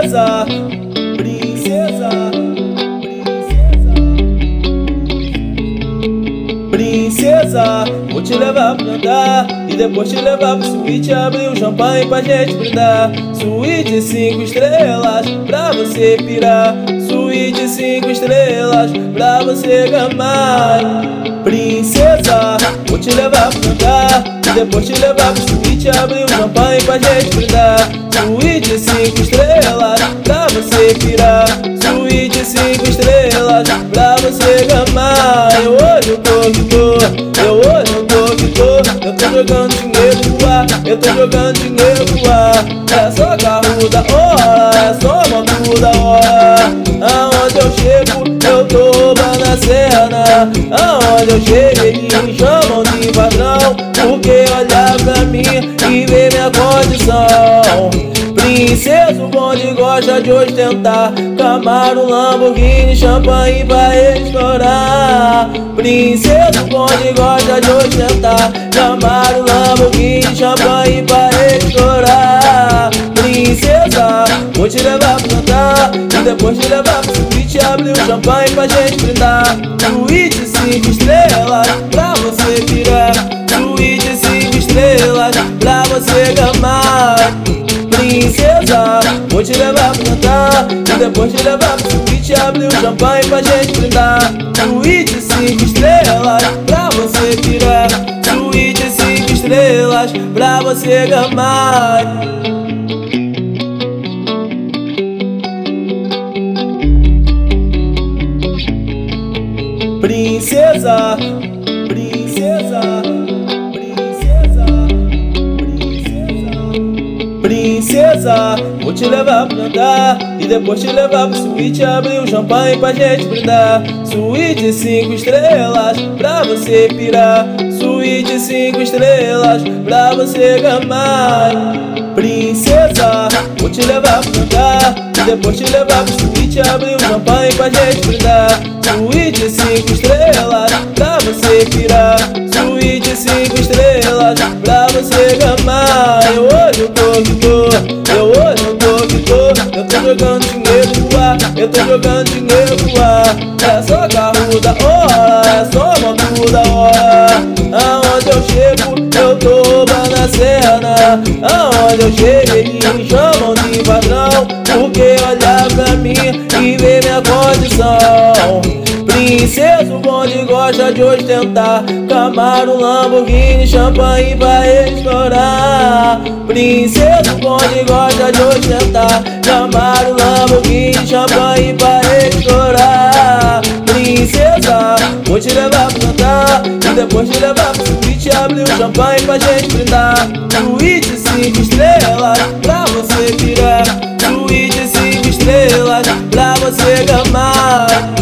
Princesa, princesa, princesa. Vou te levar pra andar E depois te levar pro suíte Abrir o champanhe pra gente brindar. Suíte cinco estrelas Pra você pirar. Suíte cinco estrelas Pra você gamar. Princesa, vou te levar pra andar E depois te levar pro suíte Abrir o champanhe pra gente brindar. Suíte Pirar Suíte cinco estrelas Pra você gamar. Eu eu tô que tô Eu eu tô que tô Eu tô jogando dinheiro no ar Eu tô jogando dinheiro no ar. É só carro da hora É só moto da hora. Aonde eu chego eu tô roubando a cena. Aonde eu chego eles me Princesa, o bonde gosta de ostentar. Camaro, Lamborghini, champanhe pra estourar. Princesa, o bonde gosta de ostentar. Camaro, Lamborghini, champanhe pra estourar. Princesa, vou te levar pra cantar E depois te levar pro suíte Abrir o champanhe pra gente brindar Suíte cinco estrelas pra você virar Suíte cinco estrelas pra você gamar Princesa, vou te levar pra cantar. E depois te levar pro suíte Abrir o champanhe pra gente brindar. Suíte cinco estrelas pra você virar Suíte cinco estrelas pra você gamar. Princesa, princesa, vou te levar pra andar e depois te levar pro suíte abrir o champanhe pra gente brindar. Suíte cinco estrelas pra você pirar, suíte cinco estrelas pra você gamar. Princesa, vou te levar pra andar e depois te levar pro suíte abrir o champanhe pra gente brindar. Suíte cinco estrelas pra você pirar, suíte cinco estrelas você gamar. Eu hoje eu tô eu hoje eu tô tô, eu tô jogando dinheiro no ar, eu tô jogando dinheiro no ar. É só carro da hora, é só moto da hora. Aonde eu chego, eu tô roubando a cena. Aonde eu chego, eles me chamam de padrão. Porque olhar pra mim e ver minha condição. Princesa, o bonde gosta de ostentar. Camaro, Lamborghini, champanhe pra estourar. Princesa, o bonde gosta de ostentar. Camaro, Lamborghini, champanhe pra estourar. Princesa, vou te levar pra cantar E depois te levar pro suíte Abrir o champanhe pra gente brindar Suíte cinco estrelas pra você virar Suíte cinco estrelas pra você gamar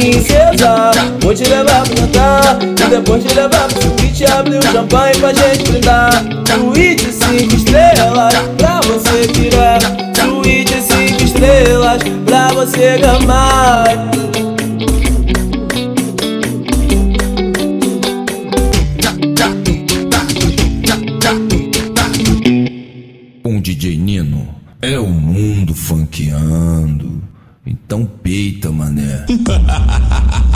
princesa Vou te levar pra cantar. E depois te levar pro suíte Abrir o champanhe pra gente brindar. Suíte cinco estrelas Pra você tirar. Suíte cinco estrelas Pra você gamar. Um DJ Nino é o mundo funkeando. Então peita, mané.